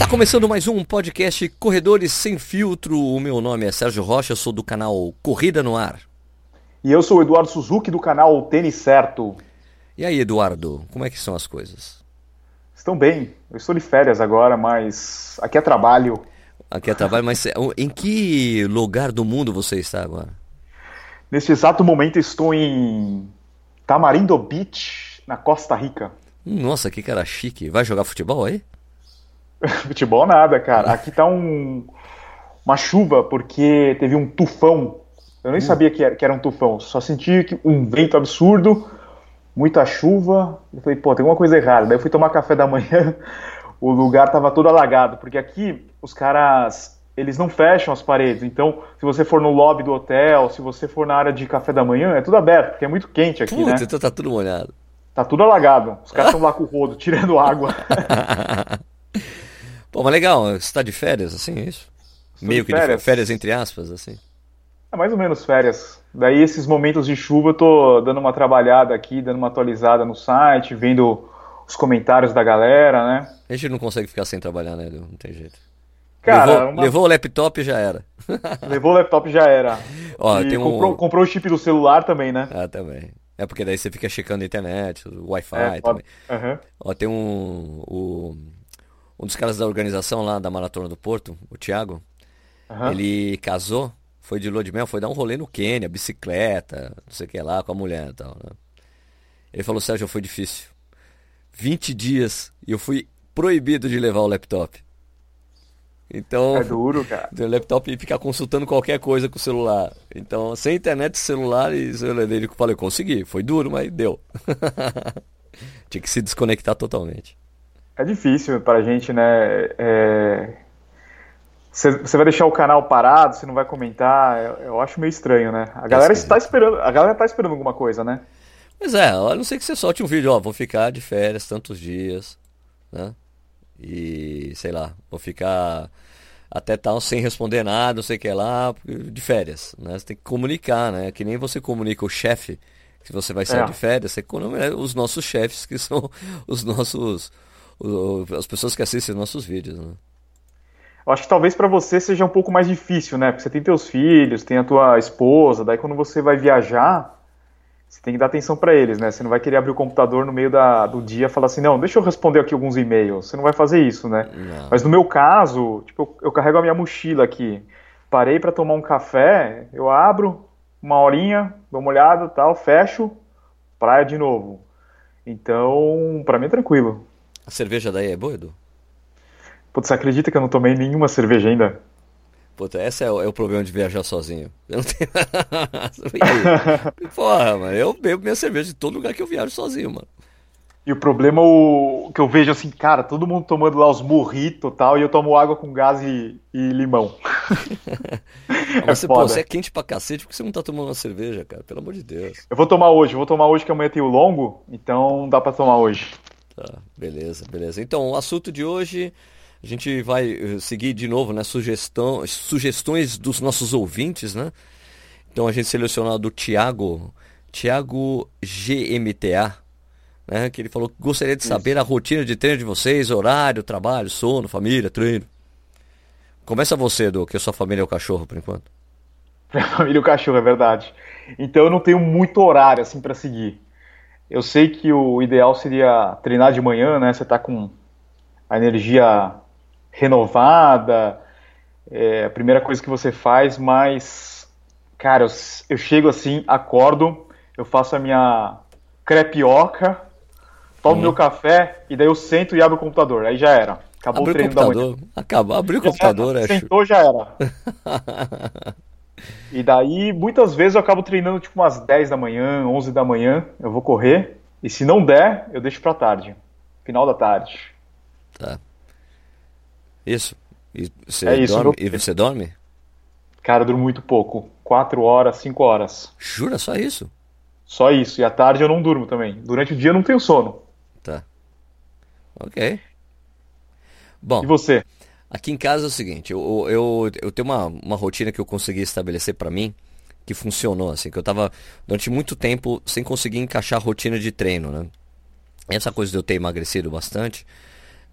Está começando mais um podcast Corredores Sem Filtro. O meu nome é Sérgio Rocha, sou do canal Corrida no Ar. E eu sou o Eduardo Suzuki do canal Tênis Certo. E aí, Eduardo, como é que são as coisas? Estão bem. Eu estou de férias agora, mas aqui é trabalho. Aqui é trabalho, mas em que lugar do mundo você está agora? Neste exato momento estou em Tamarindo Beach, na Costa Rica. Nossa, que cara chique. Vai jogar futebol aí? futebol nada, cara. Aqui tá um, uma chuva porque teve um tufão. Eu nem hum. sabia que era, que era um tufão. Só senti um vento absurdo, muita chuva. Eu falei, pô, tem alguma coisa errada. Daí eu fui tomar café da manhã, o lugar tava todo alagado, porque aqui os caras eles não fecham as paredes. Então, se você for no lobby do hotel, se você for na área de café da manhã, é tudo aberto, porque é muito quente aqui, Puta, né? Então tá tudo molhado. Tá tudo alagado. Os caras estão lá com o rodo, tirando água. Pô, mas legal, você tá de férias, assim, é isso? Estou Meio de que férias. de férias, entre aspas, assim. É mais ou menos férias. Daí, esses momentos de chuva, eu tô dando uma trabalhada aqui, dando uma atualizada no site, vendo os comentários da galera, né? A gente não consegue ficar sem trabalhar, né, Não tem jeito. Cara, levou, uma... levou o laptop e já era. Levou o laptop e já era. Ó, e comprou, comprou o chip do celular também, né? Ah, também. É porque daí você fica checando a internet, o Wi-Fi é, também. Uhum. Ó, tem um, o, um dos caras da organização lá da Maratona do Porto, o Thiago. Uhum. Ele casou, foi de lua de mel, foi dar um rolê no Quênia, bicicleta, não sei o que lá, com a mulher e tal. Né? Ele falou, Sérgio, foi difícil. 20 dias e eu fui proibido de levar o laptop. Então, é duro, cara. O laptop e ficar consultando qualquer coisa com o celular. Então, sem internet, celular e ele falei, consegui. Foi duro, mas deu. Tinha que se desconectar totalmente. É difícil para a gente, né? Você é... vai deixar o canal parado, você não vai comentar. Eu, eu acho meio estranho, né? A galera está esperando, a galera está esperando alguma coisa, né? Pois é, a não ser que você solte um vídeo, ó, vou ficar de férias tantos dias, né? E sei lá, vou ficar até tal sem responder nada, não sei o que lá, de férias, né? Você tem que comunicar, né? Que nem você comunica o chefe que você vai sair é. de férias, você comunica os nossos chefes que são os nossos as pessoas que assistem os nossos vídeos, né? Eu acho que talvez para você seja um pouco mais difícil, né? Porque você tem teus filhos, tem a tua esposa, daí quando você vai viajar, você tem que dar atenção para eles, né? Você não vai querer abrir o computador no meio da, do dia e falar assim, não, deixa eu responder aqui alguns e-mails. Você não vai fazer isso, né? Não. Mas no meu caso, tipo, eu, eu carrego a minha mochila aqui. Parei para tomar um café, eu abro uma horinha, dou uma olhada, tal, fecho, praia de novo. Então, para mim é tranquilo. A cerveja daí é boa, Edu? Putz, você acredita que eu não tomei nenhuma cerveja ainda? Puta, esse é o, é o problema de viajar sozinho. Eu não tenho. Porra, mano, eu bebo minha cerveja de todo lugar que eu viajo sozinho, mano. E o problema o que eu vejo assim, cara, todo mundo tomando lá os morritos e tal, e eu tomo água com gás e, e limão. Mas você, pô, você é quente pra cacete, porque você não tá tomando uma cerveja, cara? Pelo amor de Deus. Eu vou tomar hoje, vou tomar hoje que amanhã tem o longo, então dá pra tomar hoje. Tá, beleza, beleza. Então, o assunto de hoje a gente vai eh, seguir de novo, né? Sugestão, sugestões dos nossos ouvintes, né? Então a gente selecionou do Tiago, Tiago GMTA, né? Que ele falou que gostaria de saber Isso. a rotina de treino de vocês, horário, trabalho, sono, família, treino. Começa você, Edu, que a sua família é o cachorro por enquanto. Minha família é o cachorro, é verdade. Então eu não tenho muito horário assim para seguir. Eu sei que o ideal seria treinar de manhã, né? Você tá com a energia renovada, é a primeira coisa que você faz, mas, cara, eu, eu chego assim, acordo, eu faço a minha crepioca, tomo hum. meu café e daí eu sento e abro o computador. Aí já era. Acabou Abriu o treino o computador. da manhã. Acabou. Abriu o computador, acho. Sentou, já era. e daí, muitas vezes eu acabo treinando tipo umas 10 da manhã, 11 da manhã, eu vou correr. E se não der, eu deixo pra tarde. Final da tarde. Tá. Isso. E você, é isso, dorme, e você dorme? Cara, eu durmo muito pouco. Quatro horas, cinco horas. Jura? Só isso? Só isso. E à tarde eu não durmo também. Durante o dia eu não tenho sono. Tá. Ok. Bom. E você? Aqui em casa é o seguinte, eu, eu, eu tenho uma, uma rotina que eu consegui estabelecer para mim, que funcionou, assim, que eu tava durante muito tempo sem conseguir encaixar a rotina de treino, né? Essa coisa de eu ter emagrecido bastante,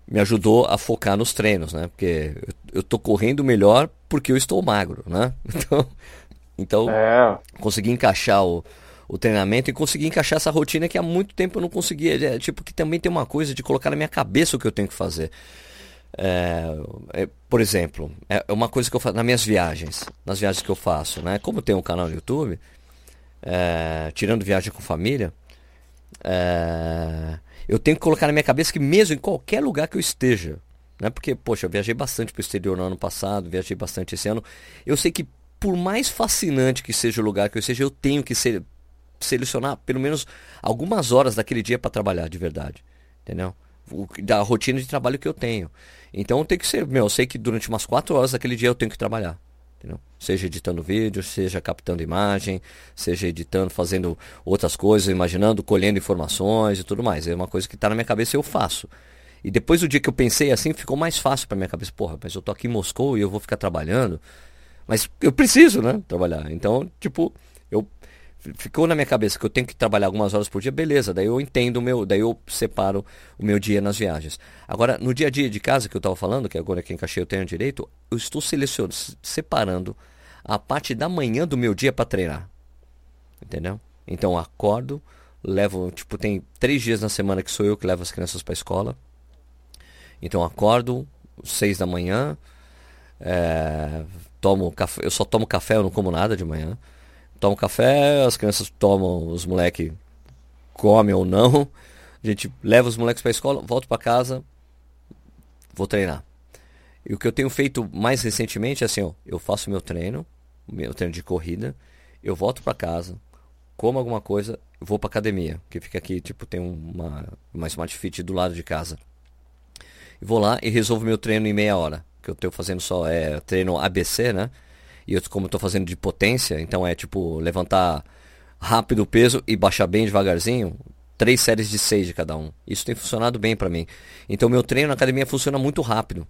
me ajudou a focar nos treinos, né? Porque eu, eu tô correndo melhor porque eu estou magro, né? Então, então é. consegui encaixar o, o treinamento e consegui encaixar essa rotina que há muito tempo eu não conseguia. É, tipo, que também tem uma coisa de colocar na minha cabeça o que eu tenho que fazer. É, é, por exemplo, é uma coisa que eu faço nas minhas viagens, nas viagens que eu faço, né? Como eu tenho um canal no YouTube, é, tirando viagem com família, é, eu tenho que colocar na minha cabeça que mesmo em qualquer lugar que eu esteja, né? Porque, poxa, eu viajei bastante para o exterior no ano passado, viajei bastante esse ano. Eu sei que por mais fascinante que seja o lugar que eu esteja, eu tenho que ser, selecionar pelo menos algumas horas daquele dia para trabalhar de verdade, entendeu? O, da rotina de trabalho que eu tenho. Então tem que ser, meu, eu sei que durante umas quatro horas daquele dia eu tenho que trabalhar. Entendeu? Seja editando vídeo, seja captando imagem, seja editando, fazendo outras coisas, imaginando, colhendo informações e tudo mais. É uma coisa que está na minha cabeça e eu faço. E depois do dia que eu pensei assim, ficou mais fácil para minha cabeça. Porra, mas eu tô aqui em Moscou e eu vou ficar trabalhando. Mas eu preciso, né? Trabalhar. Então, tipo, eu ficou na minha cabeça que eu tenho que trabalhar algumas horas por dia, beleza, daí eu entendo o meu, daí eu separo o meu dia nas viagens. Agora, no dia a dia de casa que eu estava falando, que agora aqui em Caxias eu tenho direito, eu estou selecionando, separando a parte da manhã do meu dia para treinar. Entendeu? Então eu acordo, levo, tipo, tem três dias na semana que sou eu que levo as crianças para escola. Então eu acordo, seis da manhã, é, tomo café, eu só tomo café, eu não como nada de manhã tomo café, as crianças tomam, os moleques comem ou não. A gente leva os moleques para a escola, volto para casa, vou treinar. E o que eu tenho feito mais recentemente é assim, ó, eu faço meu treino, meu treino de corrida, eu volto para casa, como alguma coisa, vou para academia, que fica aqui, tipo, tem uma, uma Smart Fit do lado de casa. E vou lá e resolvo meu treino em meia hora, que eu estou fazendo só é treino ABC, né? E eu, como estou fazendo de potência, então é tipo levantar rápido o peso e baixar bem devagarzinho. Três séries de seis de cada um. Isso tem funcionado bem para mim. Então meu treino na academia funciona muito rápido.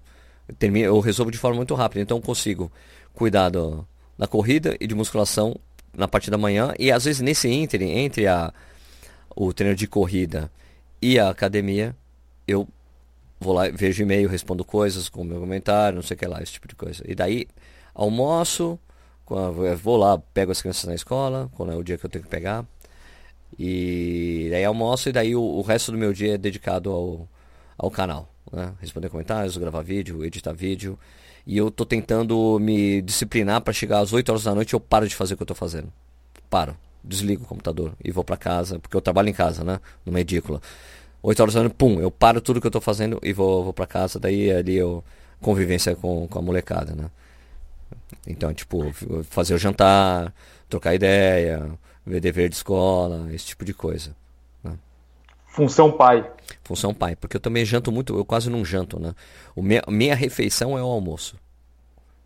Eu, termino, eu resolvo de forma muito rápida. Então eu consigo cuidar do, da corrida e de musculação na parte da manhã. E às vezes nesse entre, entre a, o treino de corrida e a academia, eu vou lá, vejo e-mail, respondo coisas com meu comentário, não sei o que lá, esse tipo de coisa. E daí almoço, vou lá, pego as crianças na escola, quando é o dia que eu tenho que pegar. E daí almoço e daí o, o resto do meu dia é dedicado ao, ao canal. Né? Responder comentários, gravar vídeo, editar vídeo. E eu tô tentando me disciplinar para chegar às 8 horas da noite eu paro de fazer o que eu tô fazendo. Paro. Desligo o computador e vou para casa, porque eu trabalho em casa, né? Numa edícula. 8 horas da noite, pum, eu paro tudo que eu tô fazendo e vou, vou para casa. Daí ali eu convivência com, com a molecada, né? Então, tipo, fazer o jantar, trocar ideia, ver dever de escola, esse tipo de coisa. Né? Função pai. Função pai, porque eu também janto muito, eu quase não janto, né? O minha, minha refeição é o almoço.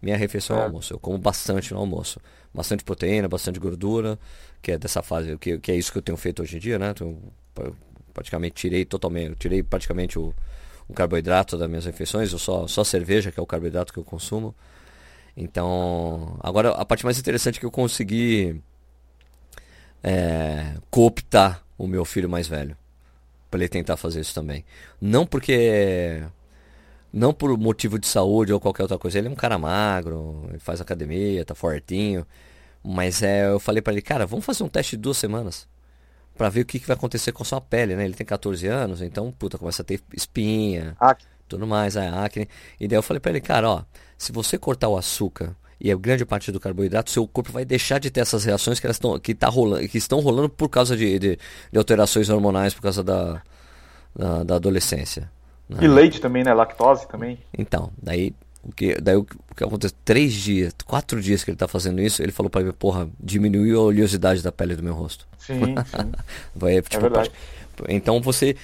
Minha refeição é. é o almoço. Eu como bastante no almoço. Bastante proteína, bastante gordura, que é dessa fase, que, que é isso que eu tenho feito hoje em dia, né? Então, praticamente tirei totalmente, tirei praticamente o, o carboidrato das minhas refeições, eu só, só cerveja, que é o carboidrato que eu consumo. Então, agora a parte mais interessante é que eu consegui é, cooptar o meu filho mais velho para ele tentar fazer isso também. Não porque não por motivo de saúde ou qualquer outra coisa. Ele é um cara magro, ele faz academia, tá fortinho. Mas é, eu falei para ele, cara, vamos fazer um teste de duas semanas para ver o que, que, vai acontecer com a sua pele, né? Ele tem 14 anos, então, puta, começa a ter espinha, acne. tudo mais, é acne. E daí eu falei para ele, cara, ó, se você cortar o açúcar e a grande parte do carboidrato, seu corpo vai deixar de ter essas reações que, elas estão, que, tá rolando, que estão rolando por causa de, de, de alterações hormonais, por causa da, da, da adolescência. Né? E leite também, né? Lactose também. Então, daí o que, daí o, que acontece? Três dias, quatro dias que ele está fazendo isso, ele falou para mim, porra, diminuiu a oleosidade da pele do meu rosto. Sim, sim. Vai, tipo, é verdade. Então você,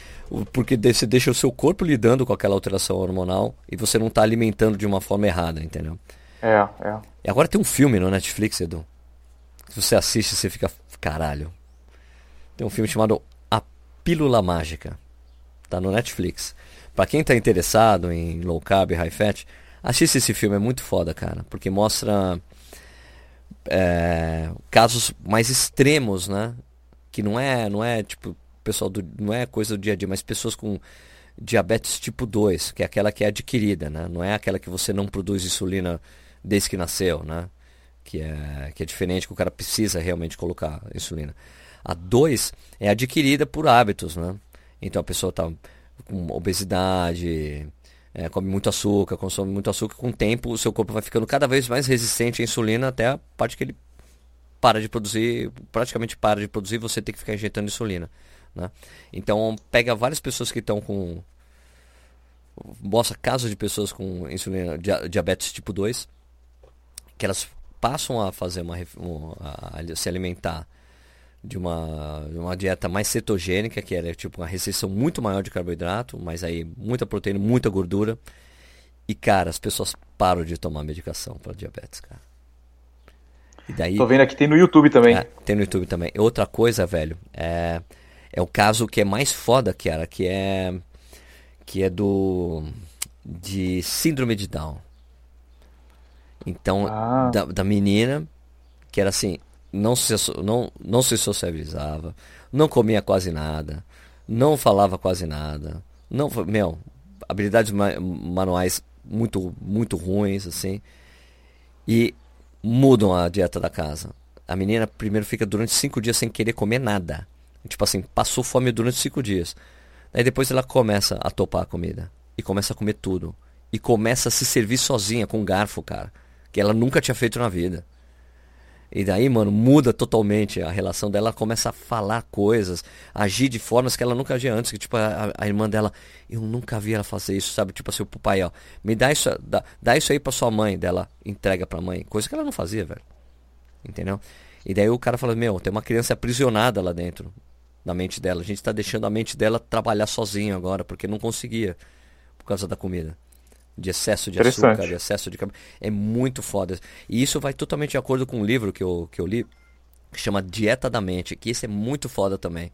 porque você deixa o seu corpo lidando com aquela alteração hormonal e você não está alimentando de uma forma errada, entendeu? É, é. E agora tem um filme no Netflix, Edu. Se você assiste, você fica caralho. Tem um filme chamado A Pílula Mágica. Tá no Netflix. Para quem tá interessado em low carb e high fat, assista esse filme, é muito foda, cara, porque mostra é, casos mais extremos, né? Que não é, não é tipo pessoal do, não é coisa do dia a dia, mas pessoas com diabetes tipo 2, que é aquela que é adquirida, né? Não é aquela que você não produz insulina desde que nasceu, né? Que é, que é diferente, que o cara precisa realmente colocar insulina. A 2 é adquirida por hábitos, né? Então a pessoa está com obesidade, é, come muito açúcar, consome muito açúcar, com o tempo o seu corpo vai ficando cada vez mais resistente à insulina até a parte que ele para de produzir, praticamente para de produzir, você tem que ficar injetando insulina. Né? Então pega várias pessoas que estão com. Mostra casos de pessoas com insulina, diabetes tipo 2, que elas passam a fazer uma, a, a se alimentar de uma, uma dieta mais cetogênica, que era tipo uma restrição muito maior de carboidrato, mas aí muita proteína, muita gordura. E cara, as pessoas param de tomar medicação para diabetes, cara. E daí, Tô vendo aqui, tem no YouTube também. É, tem no YouTube também. Outra coisa, velho, é, é o caso que é mais foda, cara, que é que é do de síndrome de Down. Então, ah. da, da menina que era assim, não se, não, não se socializava, não comia quase nada, não falava quase nada, não, meu, habilidades manuais muito muito ruins assim. E mudam a dieta da casa. A menina primeiro fica durante cinco dias sem querer comer nada. Tipo assim, passou fome durante cinco dias. Aí depois ela começa a topar a comida. E começa a comer tudo. E começa a se servir sozinha, com garfo, cara. Que ela nunca tinha feito na vida. E daí, mano, muda totalmente a relação dela. Ela começa a falar coisas, agir de formas que ela nunca agia antes. Que, tipo, a, a, irmã dela, eu nunca vi ela fazer isso, sabe? Tipo assim, o pai, ó, me dá isso, dá, dá isso aí pra sua mãe. Dela entrega pra mãe. Coisa que ela não fazia, velho. Entendeu? E daí o cara fala, meu, tem uma criança aprisionada lá dentro, na mente dela. A gente tá deixando a mente dela trabalhar sozinho agora, porque não conseguia, por causa da comida de excesso de açúcar, de excesso de é muito foda. E isso vai totalmente de acordo com um livro que eu, que eu li, que chama Dieta da Mente, que isso é muito foda também.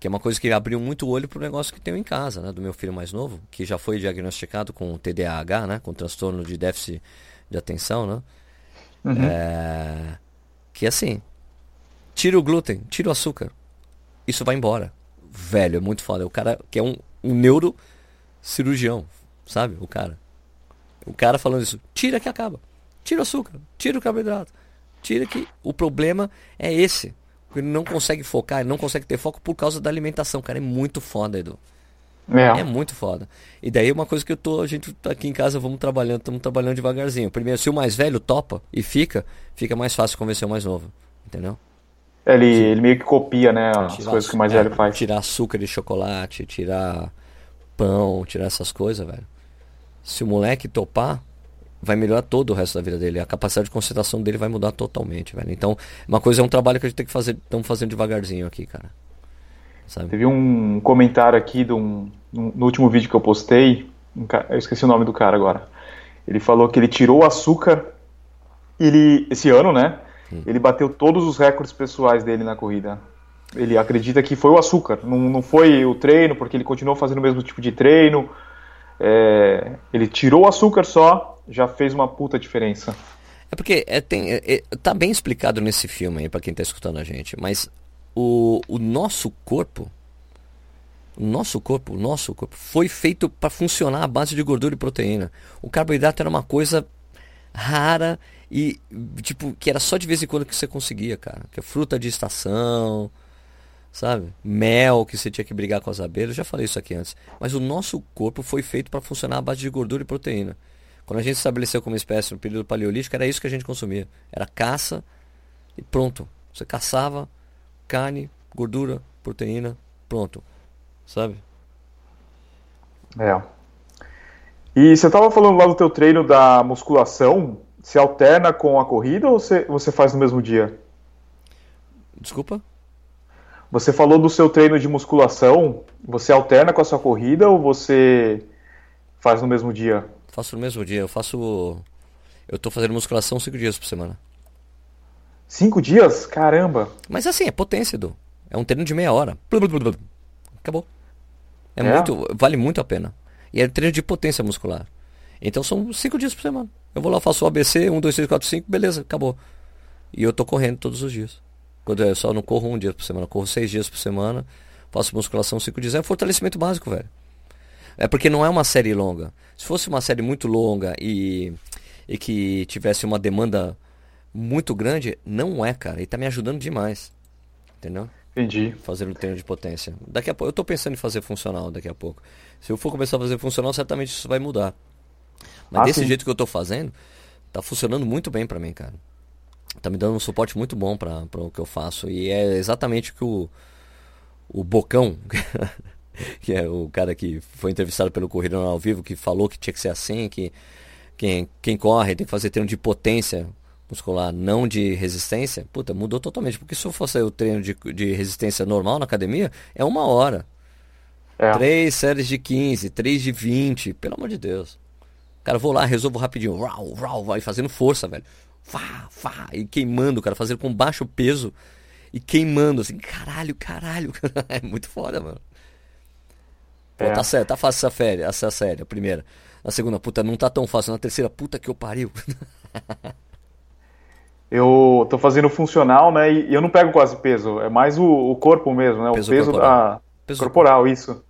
Que é uma coisa que abriu muito o olho pro negócio que tenho em casa, né, do meu filho mais novo, que já foi diagnosticado com TDAH, né, com transtorno de déficit de atenção, né? Uhum. É... Que assim, tira o glúten, tira o açúcar, isso vai embora. Velho, é muito foda. O cara que é um, um neurocirurgião, sabe? O cara. O cara falando isso, tira que acaba. Tira o açúcar, tira o carboidrato. Tira que o problema é esse. Ele não consegue focar, ele não consegue ter foco por causa da alimentação. Cara, é muito foda, Edu. É. é muito foda. E daí uma coisa que eu tô, a gente tá aqui em casa, vamos trabalhando, estamos trabalhando devagarzinho. Primeiro, se o mais velho topa e fica, fica mais fácil convencer o mais novo. Entendeu? Ele, ele meio que copia, né, as tirar coisas que o mais velho faz. Tirar açúcar de chocolate, tirar pão, tirar essas coisas, velho se o moleque topar, vai melhorar todo o resto da vida dele. A capacidade de concentração dele vai mudar totalmente, velho. Então, uma coisa é um trabalho que a gente tem que fazer, estamos fazendo devagarzinho aqui, cara. Sabe? Teve um comentário aqui do um, no último vídeo que eu postei, um cara, eu esqueci o nome do cara agora. Ele falou que ele tirou o açúcar, ele esse ano, né? Ele bateu todos os recordes pessoais dele na corrida. Ele acredita que foi o açúcar, não, não foi o treino, porque ele continuou fazendo o mesmo tipo de treino é, ele tirou o açúcar só, já fez uma puta diferença. É porque é, tem, é, é tá bem explicado nesse filme aí, pra quem tá escutando a gente, mas o, o nosso corpo, o nosso corpo, o nosso corpo foi feito para funcionar à base de gordura e proteína. O carboidrato era uma coisa rara e tipo que era só de vez em quando que você conseguia, cara. Que é fruta de estação, sabe? Mel que você tinha que brigar com as abelhas, eu já falei isso aqui antes. Mas o nosso corpo foi feito para funcionar à base de gordura e proteína. Quando a gente se estabeleceu como espécie no período paleolítico, era isso que a gente consumia. Era caça e pronto. Você caçava carne, gordura, proteína, pronto. Sabe? É. E você estava falando lá do teu treino da musculação, se alterna com a corrida ou você, você faz no mesmo dia? Desculpa? Você falou do seu treino de musculação. Você alterna com a sua corrida ou você faz no mesmo dia? Faço no mesmo dia. Eu faço. Eu tô fazendo musculação cinco dias por semana. Cinco dias? Caramba! Mas assim, é potência, Edu. É um treino de meia hora. Acabou. É, é, muito. Vale muito a pena. E é treino de potência muscular. Então são cinco dias por semana. Eu vou lá, faço o ABC, um, dois, três, quatro, cinco, beleza, acabou. E eu tô correndo todos os dias. Quando eu só não corro um dia por semana, corro seis dias por semana, faço musculação cinco dias. É um fortalecimento básico, velho. É porque não é uma série longa. Se fosse uma série muito longa e, e que tivesse uma demanda muito grande, não é, cara. E tá me ajudando demais. Entendeu? Entendi. Fazer o treino de potência. Daqui a pouco, eu tô pensando em fazer funcional daqui a pouco. Se eu for começar a fazer funcional, certamente isso vai mudar. Mas ah, desse sim. jeito que eu tô fazendo, tá funcionando muito bem para mim, cara. Tá me dando um suporte muito bom para o que eu faço. E é exatamente o que o, o Bocão, que é o cara que foi entrevistado pelo Corrida ao Vivo, que falou que tinha que ser assim, que quem, quem corre tem que fazer treino de potência muscular, não de resistência. Puta, mudou totalmente. Porque se eu fosse o treino de, de resistência normal na academia, é uma hora. É. Três séries de 15, três de 20, pelo amor de Deus. Cara, vou lá, resolvo rapidinho. Rau, rau, vai fazendo força, velho. Fá, fá, e queimando, cara, fazendo com baixo peso e queimando, assim, caralho, caralho. é muito foda, mano. Pô, é. tá certo, tá fácil essa série, essa série, a primeira. Na segunda, puta, não tá tão fácil. Na terceira, puta que eu pariu. eu tô fazendo funcional, né? E eu não pego quase peso, é mais o, o corpo mesmo, né? Peso o peso corporal. da peso corporal, isso.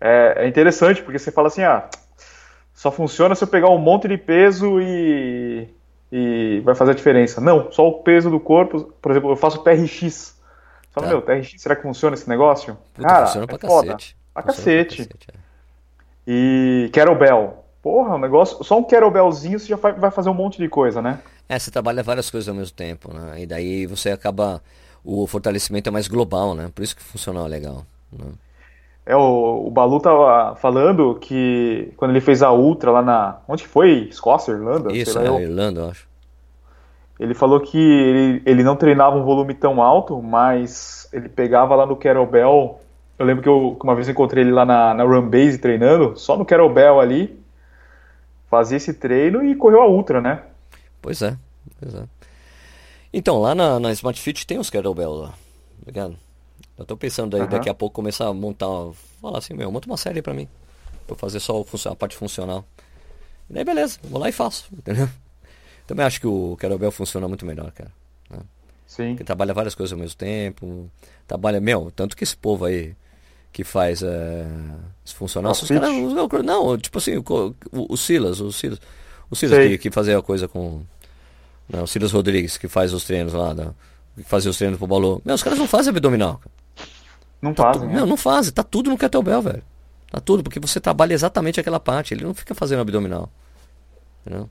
É, é, interessante porque você fala assim, ah, só funciona se eu pegar um monte de peso e e vai fazer a diferença. Não, só o peso do corpo. Por exemplo, eu faço TRX. Fala, tá. meu, TRX, será que funciona esse negócio? Puta, Cara, funciona é pra foda. cacete. Pra cacete. Pra cacete é. E kettlebell. Porra, um negócio. Só um kettlebellzinho você já vai fazer um monte de coisa, né? É, você trabalha várias coisas ao mesmo tempo, né? E daí você acaba. O fortalecimento é mais global, né? Por isso que funciona legal. Né? É, o, o Balu tava falando que quando ele fez a Ultra lá na. Onde foi? Escócia, Irlanda? Isso, é, Irlanda, eu acho. Ele falou que ele, ele não treinava um volume tão alto, mas ele pegava lá no kettlebell. Eu lembro que, eu, que uma vez eu encontrei ele lá na, na Run Base treinando, só no kettlebell ali, fazia esse treino e correu a Ultra, né? Pois é, pois é. Então, lá na, na Smart Fit tem os kettlebells lá, tá ligado? Eu tô pensando aí, uhum. daqui a pouco começar a montar, falar assim, meu, monta uma série pra mim. Pra eu fazer só a parte funcional. E daí beleza, vou lá e faço, entendeu? Também acho que o Kettlebell funciona muito melhor, cara. Né? Sim. Porque trabalha várias coisas ao mesmo tempo. Trabalha, meu, tanto que esse povo aí que faz é, funcional. Os caras, não, tipo assim, o, o, o Silas, o Silas, o Silas que, que fazia a coisa com. Não, o Silas Rodrigues, que faz os treinos lá, da, que fazia os treinos pro Balô. Meu, os caras não fazem abdominal, cara. Não tá fazem. Não, não fazem. Tá tudo no kettlebell, velho. Tá tudo, porque você trabalha exatamente aquela parte. Ele não fica fazendo abdominal. Entendeu?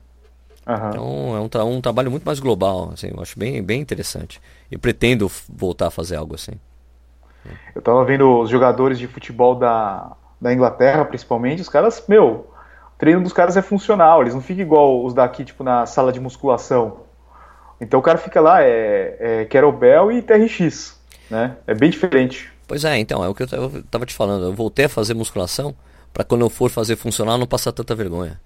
Uhum. Então é um, tra um trabalho muito mais global, assim, eu acho bem, bem interessante. E pretendo voltar a fazer algo assim. Eu tava vendo os jogadores de futebol da, da Inglaterra, principalmente, os caras, meu, o treino dos caras é funcional, eles não ficam igual os daqui, tipo, na sala de musculação. Então o cara fica lá, é, é kettlebell e TRX, né? É bem diferente. Pois é, então, é o que eu tava te falando. Eu voltei a fazer musculação para quando eu for fazer funcional não passar tanta vergonha.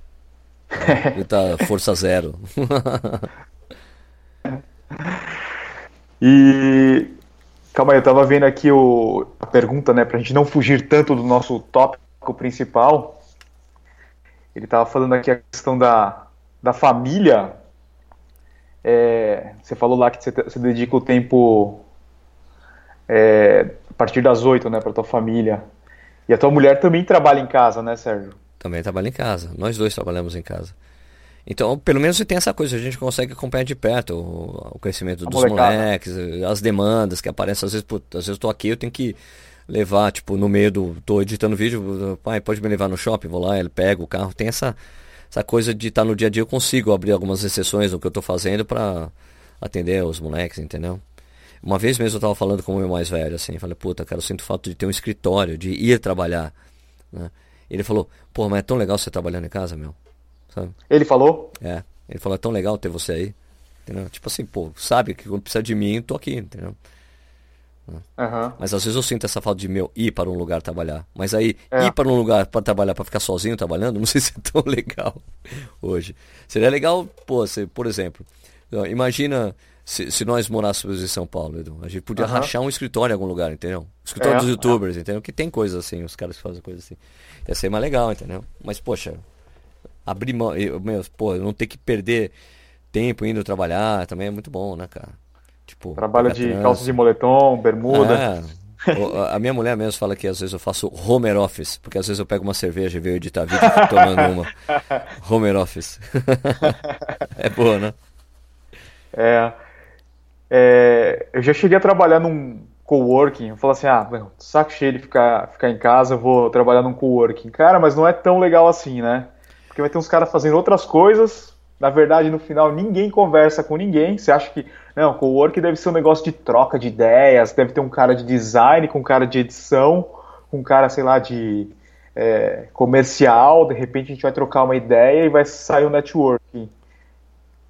Ele tá força zero. e calma aí, eu tava vendo aqui o, a pergunta, né, pra gente não fugir tanto do nosso tópico principal. Ele tava falando aqui a questão da, da família. É, você falou lá que você, você dedica o tempo é, a partir das oito, né, para tua família. E a tua mulher também trabalha em casa, né, Sérgio? Também trabalha em casa. Nós dois trabalhamos em casa. Então, pelo menos tem essa coisa, a gente consegue acompanhar de perto o, o crescimento a dos molecada. moleques, as demandas que aparecem. Às vezes, pô, às vezes eu tô aqui, eu tenho que levar, tipo, no meio do. tô editando vídeo, pai, pode me levar no shopping, vou lá, ele pega o carro. Tem essa, essa coisa de estar tá no dia a dia, eu consigo abrir algumas exceções no que eu tô fazendo para atender os moleques, entendeu? Uma vez mesmo eu tava falando com o meu mais velho, assim, falei, puta, cara, eu sinto falta de ter um escritório, de ir trabalhar, né? Ele falou, pô, mas é tão legal você trabalhando em casa, meu. Sabe? Ele falou? É. Ele falou, é tão legal ter você aí. Entendeu? Tipo assim, pô, sabe que quando precisa de mim, tô aqui, entendeu? Uhum. Mas às vezes eu sinto essa falta de meu ir para um lugar trabalhar. Mas aí, é. ir para um lugar para trabalhar, para ficar sozinho trabalhando, não sei se é tão legal hoje. Seria legal, pô, você, por exemplo, imagina se, se, nós morássemos em São Paulo, Edu, a gente podia uhum. rachar um escritório em algum lugar, entendeu? Escritório é, dos youtubers, é. entendeu? Que tem coisas assim, os caras fazem coisas assim. Ia ser mais legal, entendeu? Mas, poxa, abrir mão, eu, meu, pô, não ter que perder tempo indo trabalhar também é muito bom, né, cara? Tipo, Trabalho de calça de moletom, bermuda. É, A minha mulher mesmo fala que às vezes eu faço Homer Office, porque às vezes eu pego uma cerveja e vejo editar vídeo e tomando uma. Homer Office. é boa, né? É, é, eu já cheguei a trabalhar num coworking. Eu falo assim, ah, meu, saco cheio de ficar, ficar em casa, eu vou trabalhar num coworking. Cara, mas não é tão legal assim, né? Porque vai ter uns caras fazendo outras coisas. Na verdade, no final, ninguém conversa com ninguém. Você acha que não, co-work deve ser um negócio de troca de ideias, deve ter um cara de design com um cara de edição, com um cara, sei lá, de é, comercial, de repente a gente vai trocar uma ideia e vai sair um networking.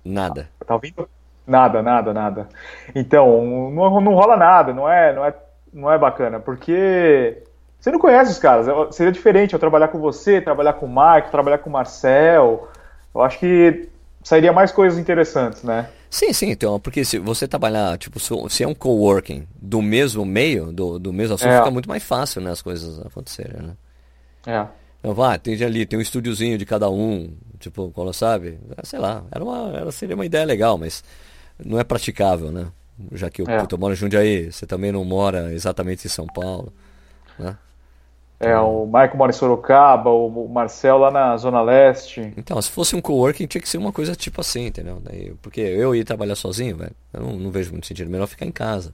Nada. Tá ouvindo? Nada, nada, nada. Então, não, não rola nada, não é, não, é, não é bacana, porque você não conhece os caras. Seria diferente eu trabalhar com você, trabalhar com o Marco, trabalhar com o Marcel. Eu acho que sairia mais coisas interessantes, né? Sim, sim, então, porque se você trabalhar, tipo, se é um coworking do mesmo meio, do, do mesmo assunto, é. fica muito mais fácil, né, as coisas acontecerem, né? É. Então, vai, tem ali, tem um estúdiozinho de cada um, tipo, quando sabe, é, sei lá, era uma, era, seria uma ideia legal, mas não é praticável, né? Já que eu, é. eu moro em Jundiaí, você também não mora exatamente em São Paulo, né? É, o Michael mora em Sorocaba, o Marcel lá na Zona Leste. Então, se fosse um coworking, tinha que ser uma coisa tipo assim, entendeu? Daí, porque eu ir trabalhar sozinho, velho, eu não, não, vejo muito sentido. Melhor ficar em casa.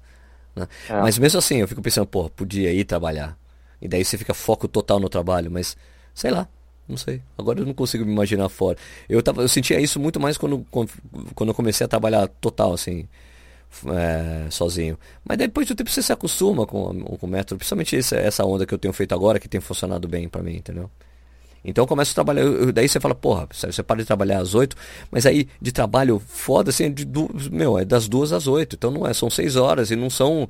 Né? É. Mas mesmo assim, eu fico pensando, pô, podia ir trabalhar. E daí você fica foco total no trabalho, mas sei lá, não sei. Agora eu não consigo me imaginar fora. Eu, tava, eu sentia isso muito mais quando, quando, eu comecei a trabalhar total, assim é, sozinho. Mas depois do tempo você se acostuma com, com o método, principalmente essa, essa onda que eu tenho feito agora, que tem funcionado bem para mim, entendeu? Então eu começo a trabalhar, eu, daí você fala, porra, você para de trabalhar às oito, mas aí de trabalho foda, assim, de, do, meu, é das duas às oito, então não é, são seis horas e não são,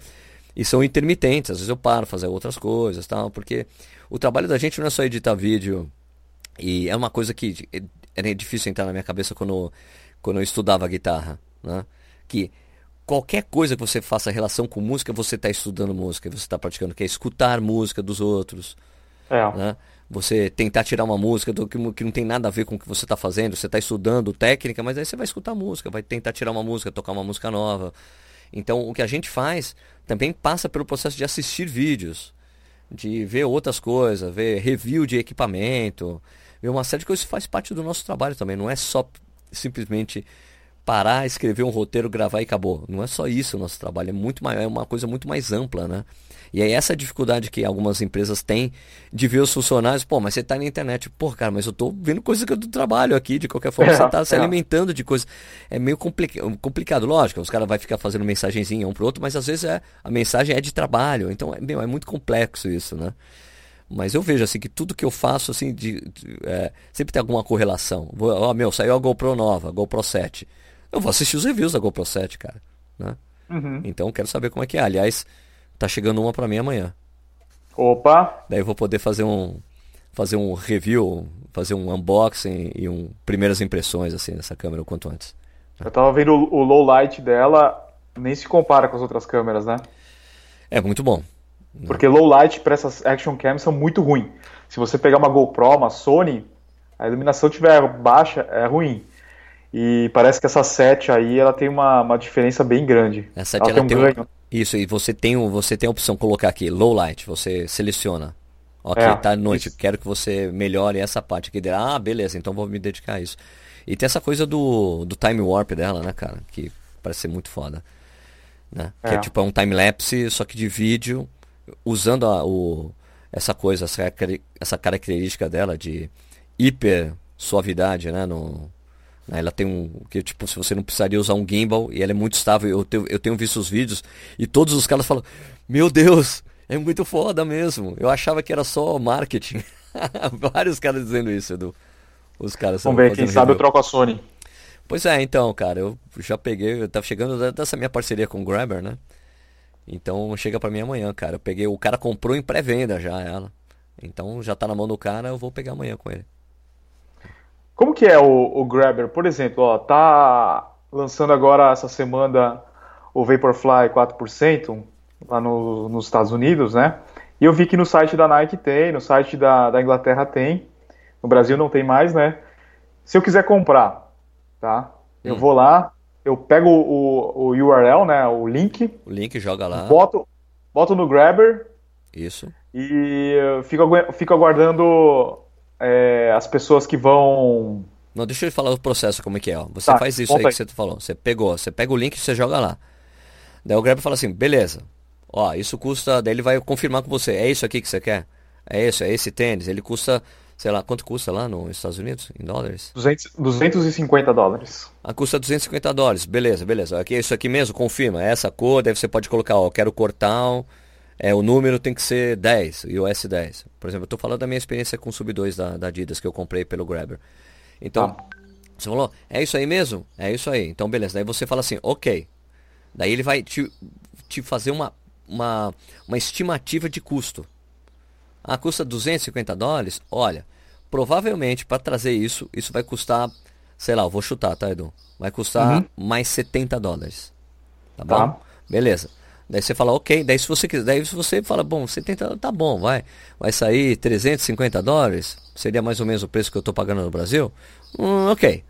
e são intermitentes, às vezes eu paro fazer outras coisas, tal, porque o trabalho da gente não é só editar vídeo, e é uma coisa que era difícil entrar na minha cabeça quando, quando eu estudava guitarra, né? Que qualquer coisa que você faça relação com música, você está estudando música, você está praticando, que é escutar música dos outros. É. Né? Você tentar tirar uma música do que, que não tem nada a ver com o que você está fazendo, você está estudando técnica, mas aí você vai escutar música, vai tentar tirar uma música, tocar uma música nova. Então o que a gente faz também passa pelo processo de assistir vídeos, de ver outras coisas, ver review de equipamento, ver uma série de coisas que faz parte do nosso trabalho também, não é só simplesmente parar, escrever um roteiro, gravar e acabou. Não é só isso o nosso trabalho, é muito maior, é uma coisa muito mais ampla, né? E aí essa dificuldade que algumas empresas têm de ver os funcionários, pô, mas você está na internet, pô, cara, mas eu estou vendo coisas que eu trabalho aqui, de qualquer forma, é, você está é. se alimentando de coisas. É meio complica complicado, lógico, os caras vão ficar fazendo mensagenzinha um pro outro, mas às vezes é, a mensagem é de trabalho, então é, meu, é muito complexo isso, né? Mas eu vejo assim que tudo que eu faço assim de, de é, sempre tem alguma correlação. Ó, oh, meu, saiu a GoPro nova, a GoPro 7 eu vou assistir os reviews da GoPro 7, cara. Né? Uhum. Então quero saber como é que é. Aliás, tá chegando uma para mim amanhã. Opa! Daí eu vou poder fazer um fazer um review, fazer um unboxing e um primeiras impressões assim dessa câmera o quanto antes. Né? Eu tava vendo o, o low light dela, nem se compara com as outras câmeras, né? É muito bom. Porque low light para essas action cams são muito ruins. Se você pegar uma GoPro, uma Sony, a iluminação tiver baixa, é ruim. E parece que essa 7 aí ela tem uma, uma diferença bem grande. A 7 ela, ela tem, um ganho. Isso, e você tem, você tem a opção de colocar aqui, low light, você seleciona. Ok, é, tá noite, isso. quero que você melhore essa parte aqui. Ah, beleza, então vou me dedicar a isso. E tem essa coisa do, do time warp dela, né, cara? Que parece ser muito foda. Né? É. Que é tipo é um time-lapse, só que de vídeo, usando a, o, essa coisa, essa, essa característica dela de hiper suavidade, né? No, né, ela tem um. que Tipo, se você não precisaria usar um gimbal e ela é muito estável. Eu tenho, eu tenho visto os vídeos e todos os caras falam: Meu Deus, é muito foda mesmo. Eu achava que era só marketing. Vários caras dizendo isso, Edu. Os caras Vamos ver, quem sabe eu troco a Sony. Pois é, então, cara, eu já peguei, eu tava chegando dessa minha parceria com o Grabber, né? Então chega para mim amanhã, cara. Eu peguei, o cara comprou em pré-venda já ela. Então já tá na mão do cara, eu vou pegar amanhã com ele. Como que é o, o Grabber? Por exemplo, ó, tá lançando agora essa semana o Vaporfly 4% lá no, nos Estados Unidos, né? E eu vi que no site da Nike tem, no site da, da Inglaterra tem, no Brasil não tem mais, né? Se eu quiser comprar, tá? Eu hum. vou lá, eu pego o, o, URL, né? O link. O link joga lá. Boto, boto no Grabber. Isso. E fico, fico aguardando é, as pessoas que vão. Não, deixa eu falar o processo como é que é. Ó. Você tá, faz isso aí que você falou. Você pegou, você pega o link e você joga lá. Daí o Grabber fala assim, beleza. Ó, isso custa. Daí ele vai confirmar com você. É isso aqui que você quer? É isso, é esse tênis. Ele custa sei lá, quanto custa lá nos Estados Unidos, em dólares? 200, 250 dólares. Ah, custa 250 dólares, beleza, beleza. Aqui, isso aqui mesmo, confirma, essa cor, daí você pode colocar, ó, quero cortar, é, o número tem que ser 10, iOS 10. Por exemplo, eu tô falando da minha experiência com o Sub 2 da, da Adidas, que eu comprei pelo Grabber. Então, ah. você falou, é isso aí mesmo? É isso aí. Então, beleza. Daí você fala assim, ok. Daí ele vai te, te fazer uma, uma, uma estimativa de custo. Ah, custa 250 dólares? Olha, provavelmente para trazer isso, isso vai custar, sei lá, eu vou chutar, tá, Edu? Vai custar uhum. mais 70 dólares. Tá, tá bom? Beleza. Daí você fala, ok. Daí se você quiser, daí se você fala, bom, 70 tá bom, vai. Vai sair 350 dólares, seria mais ou menos o preço que eu estou pagando no Brasil. Hum, ok.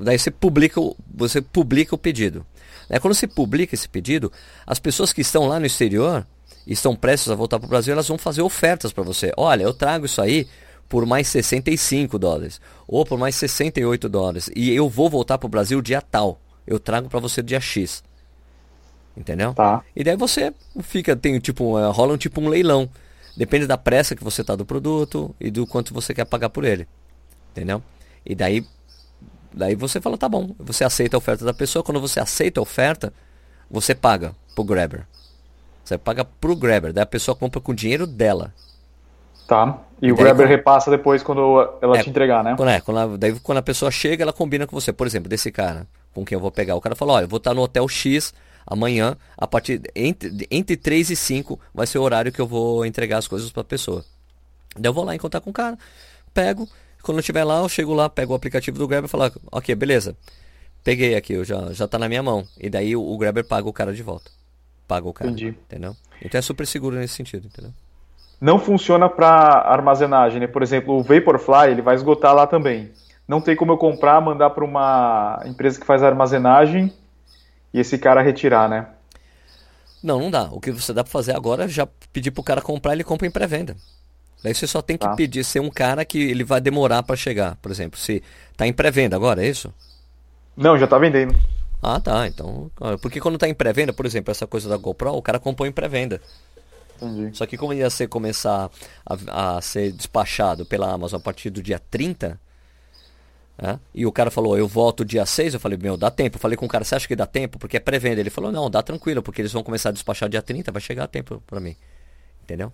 Daí você publica, você publica o pedido. Daí quando você publica esse pedido, as pessoas que estão lá no exterior estão prestes a voltar para o Brasil, elas vão fazer ofertas para você. Olha, eu trago isso aí por mais 65 dólares ou por mais 68 dólares e eu vou voltar para o Brasil dia tal. Eu trago para você dia X. Entendeu? Tá. E daí você fica, tem tipo, uh, rola um tipo um leilão. Depende da pressa que você tá do produto e do quanto você quer pagar por ele. Entendeu? E daí daí você fala, tá bom, você aceita a oferta da pessoa, quando você aceita a oferta, você paga pro Grabber. Você paga pro Grabber, daí a pessoa compra com o dinheiro dela. Tá. E, o Grabber quando... repassa depois quando ela é, te entregar, né? Quando, é, quando ela, daí quando a pessoa chega, ela combina com você. Por exemplo, desse cara com quem eu vou pegar. O cara fala, olha, eu vou estar no hotel X amanhã, a partir entre, entre 3 e 5 vai ser o horário que eu vou entregar as coisas para a pessoa. Daí eu vou lá encontrar com o cara, pego, quando eu estiver lá, eu chego lá, pego o aplicativo do Grabber e falo, ok, beleza. Peguei aqui, eu já, já tá na minha mão. E daí o, o Grabber paga o cara de volta. Paga o cara. Entendi. Entendeu? Então é super seguro nesse sentido, entendeu? não funciona para armazenagem, né? Por exemplo, o Vaporfly ele vai esgotar lá também. Não tem como eu comprar, mandar para uma empresa que faz armazenagem e esse cara retirar, né? Não, não dá. O que você dá para fazer agora é já pedir pro cara comprar, ele compra em pré-venda. Daí você só tem que tá. pedir ser um cara que ele vai demorar para chegar, por exemplo. Se tá em pré-venda agora, é isso? Não, já tá vendendo. Ah, tá. Então, porque quando tá em pré-venda, por exemplo, essa coisa da GoPro, o cara comprou em pré-venda. Entendi. Só que como ia ser começar a, a, ser despachado pela Amazon a partir do dia 30, né? e o cara falou, eu volto dia 6, eu falei, meu, dá tempo. Eu falei com o cara, você acha que dá tempo? Porque é pré-venda. Ele falou, não, dá tranquilo, porque eles vão começar a despachar dia 30, vai chegar tempo para mim. Entendeu?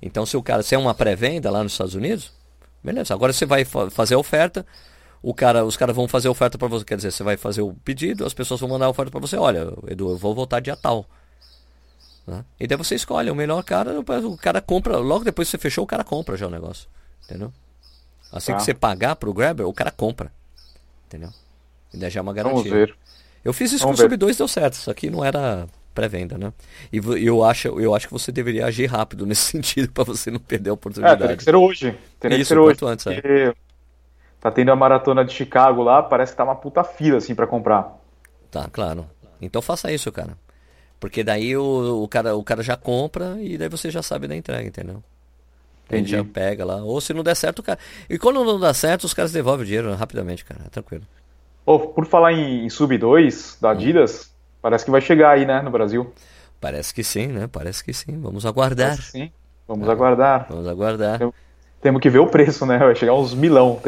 Então se o cara, se é uma pré-venda lá nos Estados Unidos, beleza. Agora você vai fazer a oferta, o cara, os caras vão fazer oferta para você, quer dizer, você vai fazer o pedido, as pessoas vão mandar a oferta para você, olha, Edu, eu vou voltar dia tal. Né? E daí você escolhe o melhor cara, o cara compra, logo depois que você fechou, o cara compra já o negócio. Entendeu? Assim tá. que você pagar pro Grabber, o cara compra. Entendeu? E daí já é uma garantia. Vamos ver. Eu fiz isso Vamos com o Sub 2 deu certo, só que não era pré-venda, né? E eu acho, eu acho que você deveria agir rápido nesse sentido para você não perder a oportunidade. É, teria que ser hoje. Teria isso, que ser hoje. Antes, é. Tá tendo a maratona de Chicago lá, parece que tá uma puta fila assim para comprar. Tá, claro. Então faça isso, cara. Porque daí o, o, cara, o cara já compra e daí você já sabe da entrega, entendeu? Entendi. A gente já pega lá. Ou se não der certo, o cara. E quando não dá certo, os caras devolvem o dinheiro rapidamente, cara. É tranquilo. Oh, por falar em, em Sub 2 da hum. Adidas, hum. parece que vai chegar aí, né, no Brasil. Parece que sim, né? Parece que sim. Vamos aguardar. sim. Vamos é. aguardar. Vamos aguardar. Tem, temos que ver o preço, né? Vai chegar uns milão o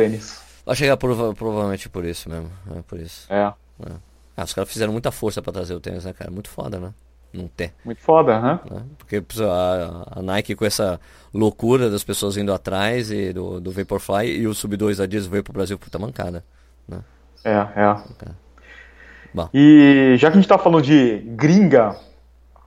tênis. Vai chegar prova provavelmente por isso mesmo. É por isso. É. é. Ah, os caras fizeram muita força para trazer o tênis, né, cara? Muito foda, né? Não ter. Muito foda, né? Porque a, a, Nike com essa loucura das pessoas indo atrás e do, do Vaporfly e o Sub 2 da Adidas veio pro Brasil puta mancada. Né? É, é. Bom. E já que a gente tá falando de gringa,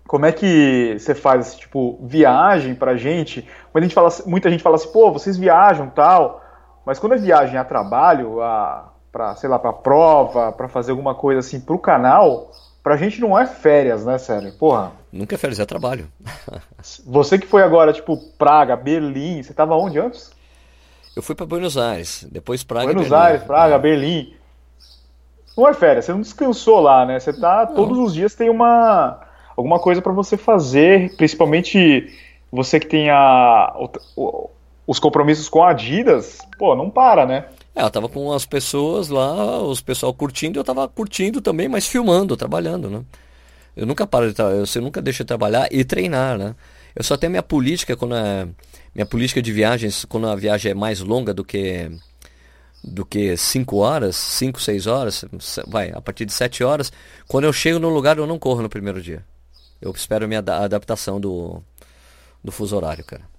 como é que você faz, tipo, viagem pra gente? Quando a gente fala, muita gente fala assim, pô, vocês viajam tal, mas quando é viagem a trabalho, a para sei lá, para prova, para fazer alguma coisa assim pro canal, pra gente não é férias, né, sério? Porra. Nunca é férias, é trabalho. você que foi agora, tipo, Praga, Berlim, você tava onde antes? Eu fui para Buenos Aires, depois Praga Buenos Berlim. Aires, Praga, é. Berlim. Não é férias, você não descansou lá, né? Você tá, não. todos os dias tem uma alguma coisa para você fazer, principalmente você que tem a, os compromissos com a Adidas, pô, não para, né? É, eu tava com as pessoas lá, os pessoal curtindo, eu tava curtindo também, mas filmando, trabalhando, né? Eu nunca paro de trabalhar, eu nunca deixo de trabalhar e treinar, né? Eu só tenho minha política quando é, minha política de viagens, quando a viagem é mais longa do que do que 5 horas, 5, 6 horas, vai, a partir de 7 horas, quando eu chego no lugar eu não corro no primeiro dia. Eu espero a minha adaptação do, do fuso horário, cara.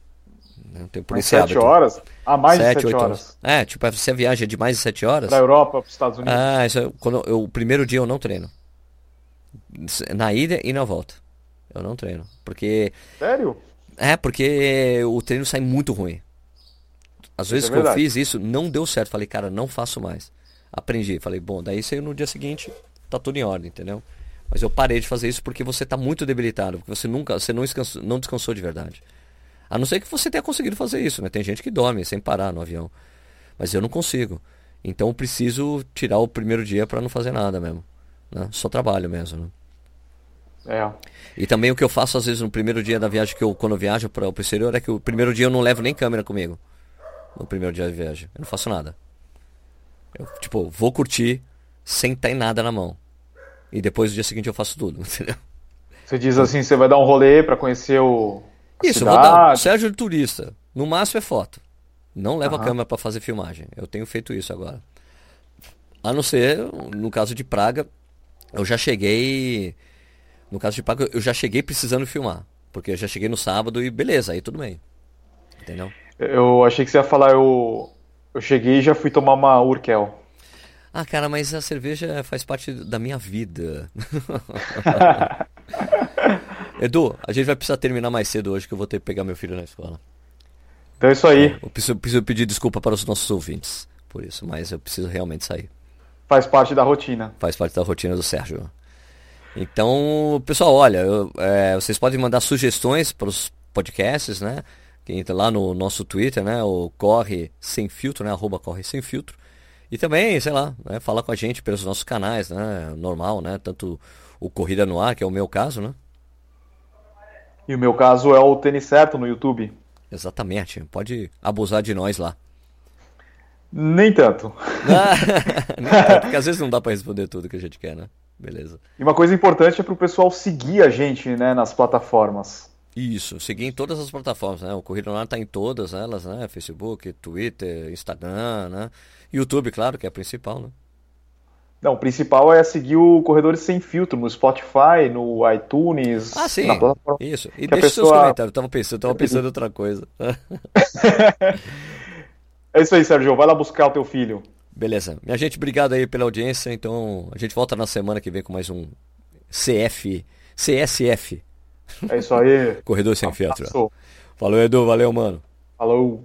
Eu tenho por esse 7 horas? Ah, mais sete, de 7 horas. horas. É, tipo, se a viagem é de mais de 7 horas. Pra Europa, para os Estados Unidos. Ah, isso, é, quando eu, o primeiro dia eu não treino. Na ida e na volta. Eu não treino. Porque. Sério? É, porque o treino sai muito ruim. Às vezes é que eu fiz isso, não deu certo. Falei, cara, não faço mais. Aprendi. Falei, bom, daí saiu no dia seguinte, tá tudo em ordem, entendeu? Mas eu parei de fazer isso porque você tá muito debilitado, porque você nunca, você não descansou, não descansou de verdade. A não ser que você tenha conseguido fazer isso, né? Tem gente que dorme sem parar no avião. Mas eu não consigo. Então eu preciso tirar o primeiro dia para não fazer nada mesmo. Né? Só trabalho mesmo, né? É. E também o que eu faço às vezes no primeiro dia da viagem, que eu quando eu viajo para o exterior, é que o primeiro dia eu não levo nem câmera comigo. No primeiro dia de viagem. Eu não faço nada. Eu, tipo, vou curtir sem ter nada na mão. E depois no dia seguinte eu faço tudo, entendeu? Você diz assim, você vai dar um rolê para conhecer o. Isso, cidade. eu vou dar. Sérgio de turista. No máximo é foto. Não leva uhum. a câmera para fazer filmagem. Eu tenho feito isso agora. A não ser, no caso de Praga, eu já cheguei no caso de Paco, eu já cheguei precisando filmar. Porque eu já cheguei no sábado e beleza, aí tudo bem. Entendeu? Eu achei que você ia falar, eu, eu cheguei e já fui tomar uma Urkel. Ah, cara, mas a cerveja faz parte da minha vida. Edu, a gente vai precisar terminar mais cedo hoje que eu vou ter que pegar meu filho na escola. Então é isso aí. Eu preciso, preciso pedir desculpa para os nossos ouvintes por isso, mas eu preciso realmente sair. Faz parte da rotina. Faz parte da rotina do Sérgio. Então, pessoal, olha, eu, é, vocês podem mandar sugestões para os podcasts, né? Que entra lá no nosso Twitter, né? O Corre Sem Filtro, né? Arroba Corre Sem Filtro. E também, sei lá, né? fala com a gente pelos nossos canais, né? Normal, né? Tanto o Corrida no Ar, que é o meu caso, né? E o meu caso é o Tênis Certo no YouTube. Exatamente. Pode abusar de nós lá. Nem tanto. nem tanto, porque às vezes não dá para responder tudo que a gente quer, né? Beleza. E uma coisa importante é para o pessoal seguir a gente né, nas plataformas. Isso, seguir em todas as plataformas, né? O Corrida Online está em todas elas, né? Facebook, Twitter, Instagram, né? YouTube, claro, que é a principal, né? Não, o principal é seguir o Corredores Sem Filtro no Spotify, no iTunes. Ah, sim. Isso. E deixa pessoa... seus comentários. Eu tava pensando, eu tava pensando em outra coisa. é isso aí, Sérgio. Vai lá buscar o teu filho. Beleza. Minha gente, obrigado aí pela audiência. Então, a gente volta na semana que vem com mais um CF, CSF. É isso aí. Corredor sem filtro. Falou, Edu. Valeu, mano. Falou.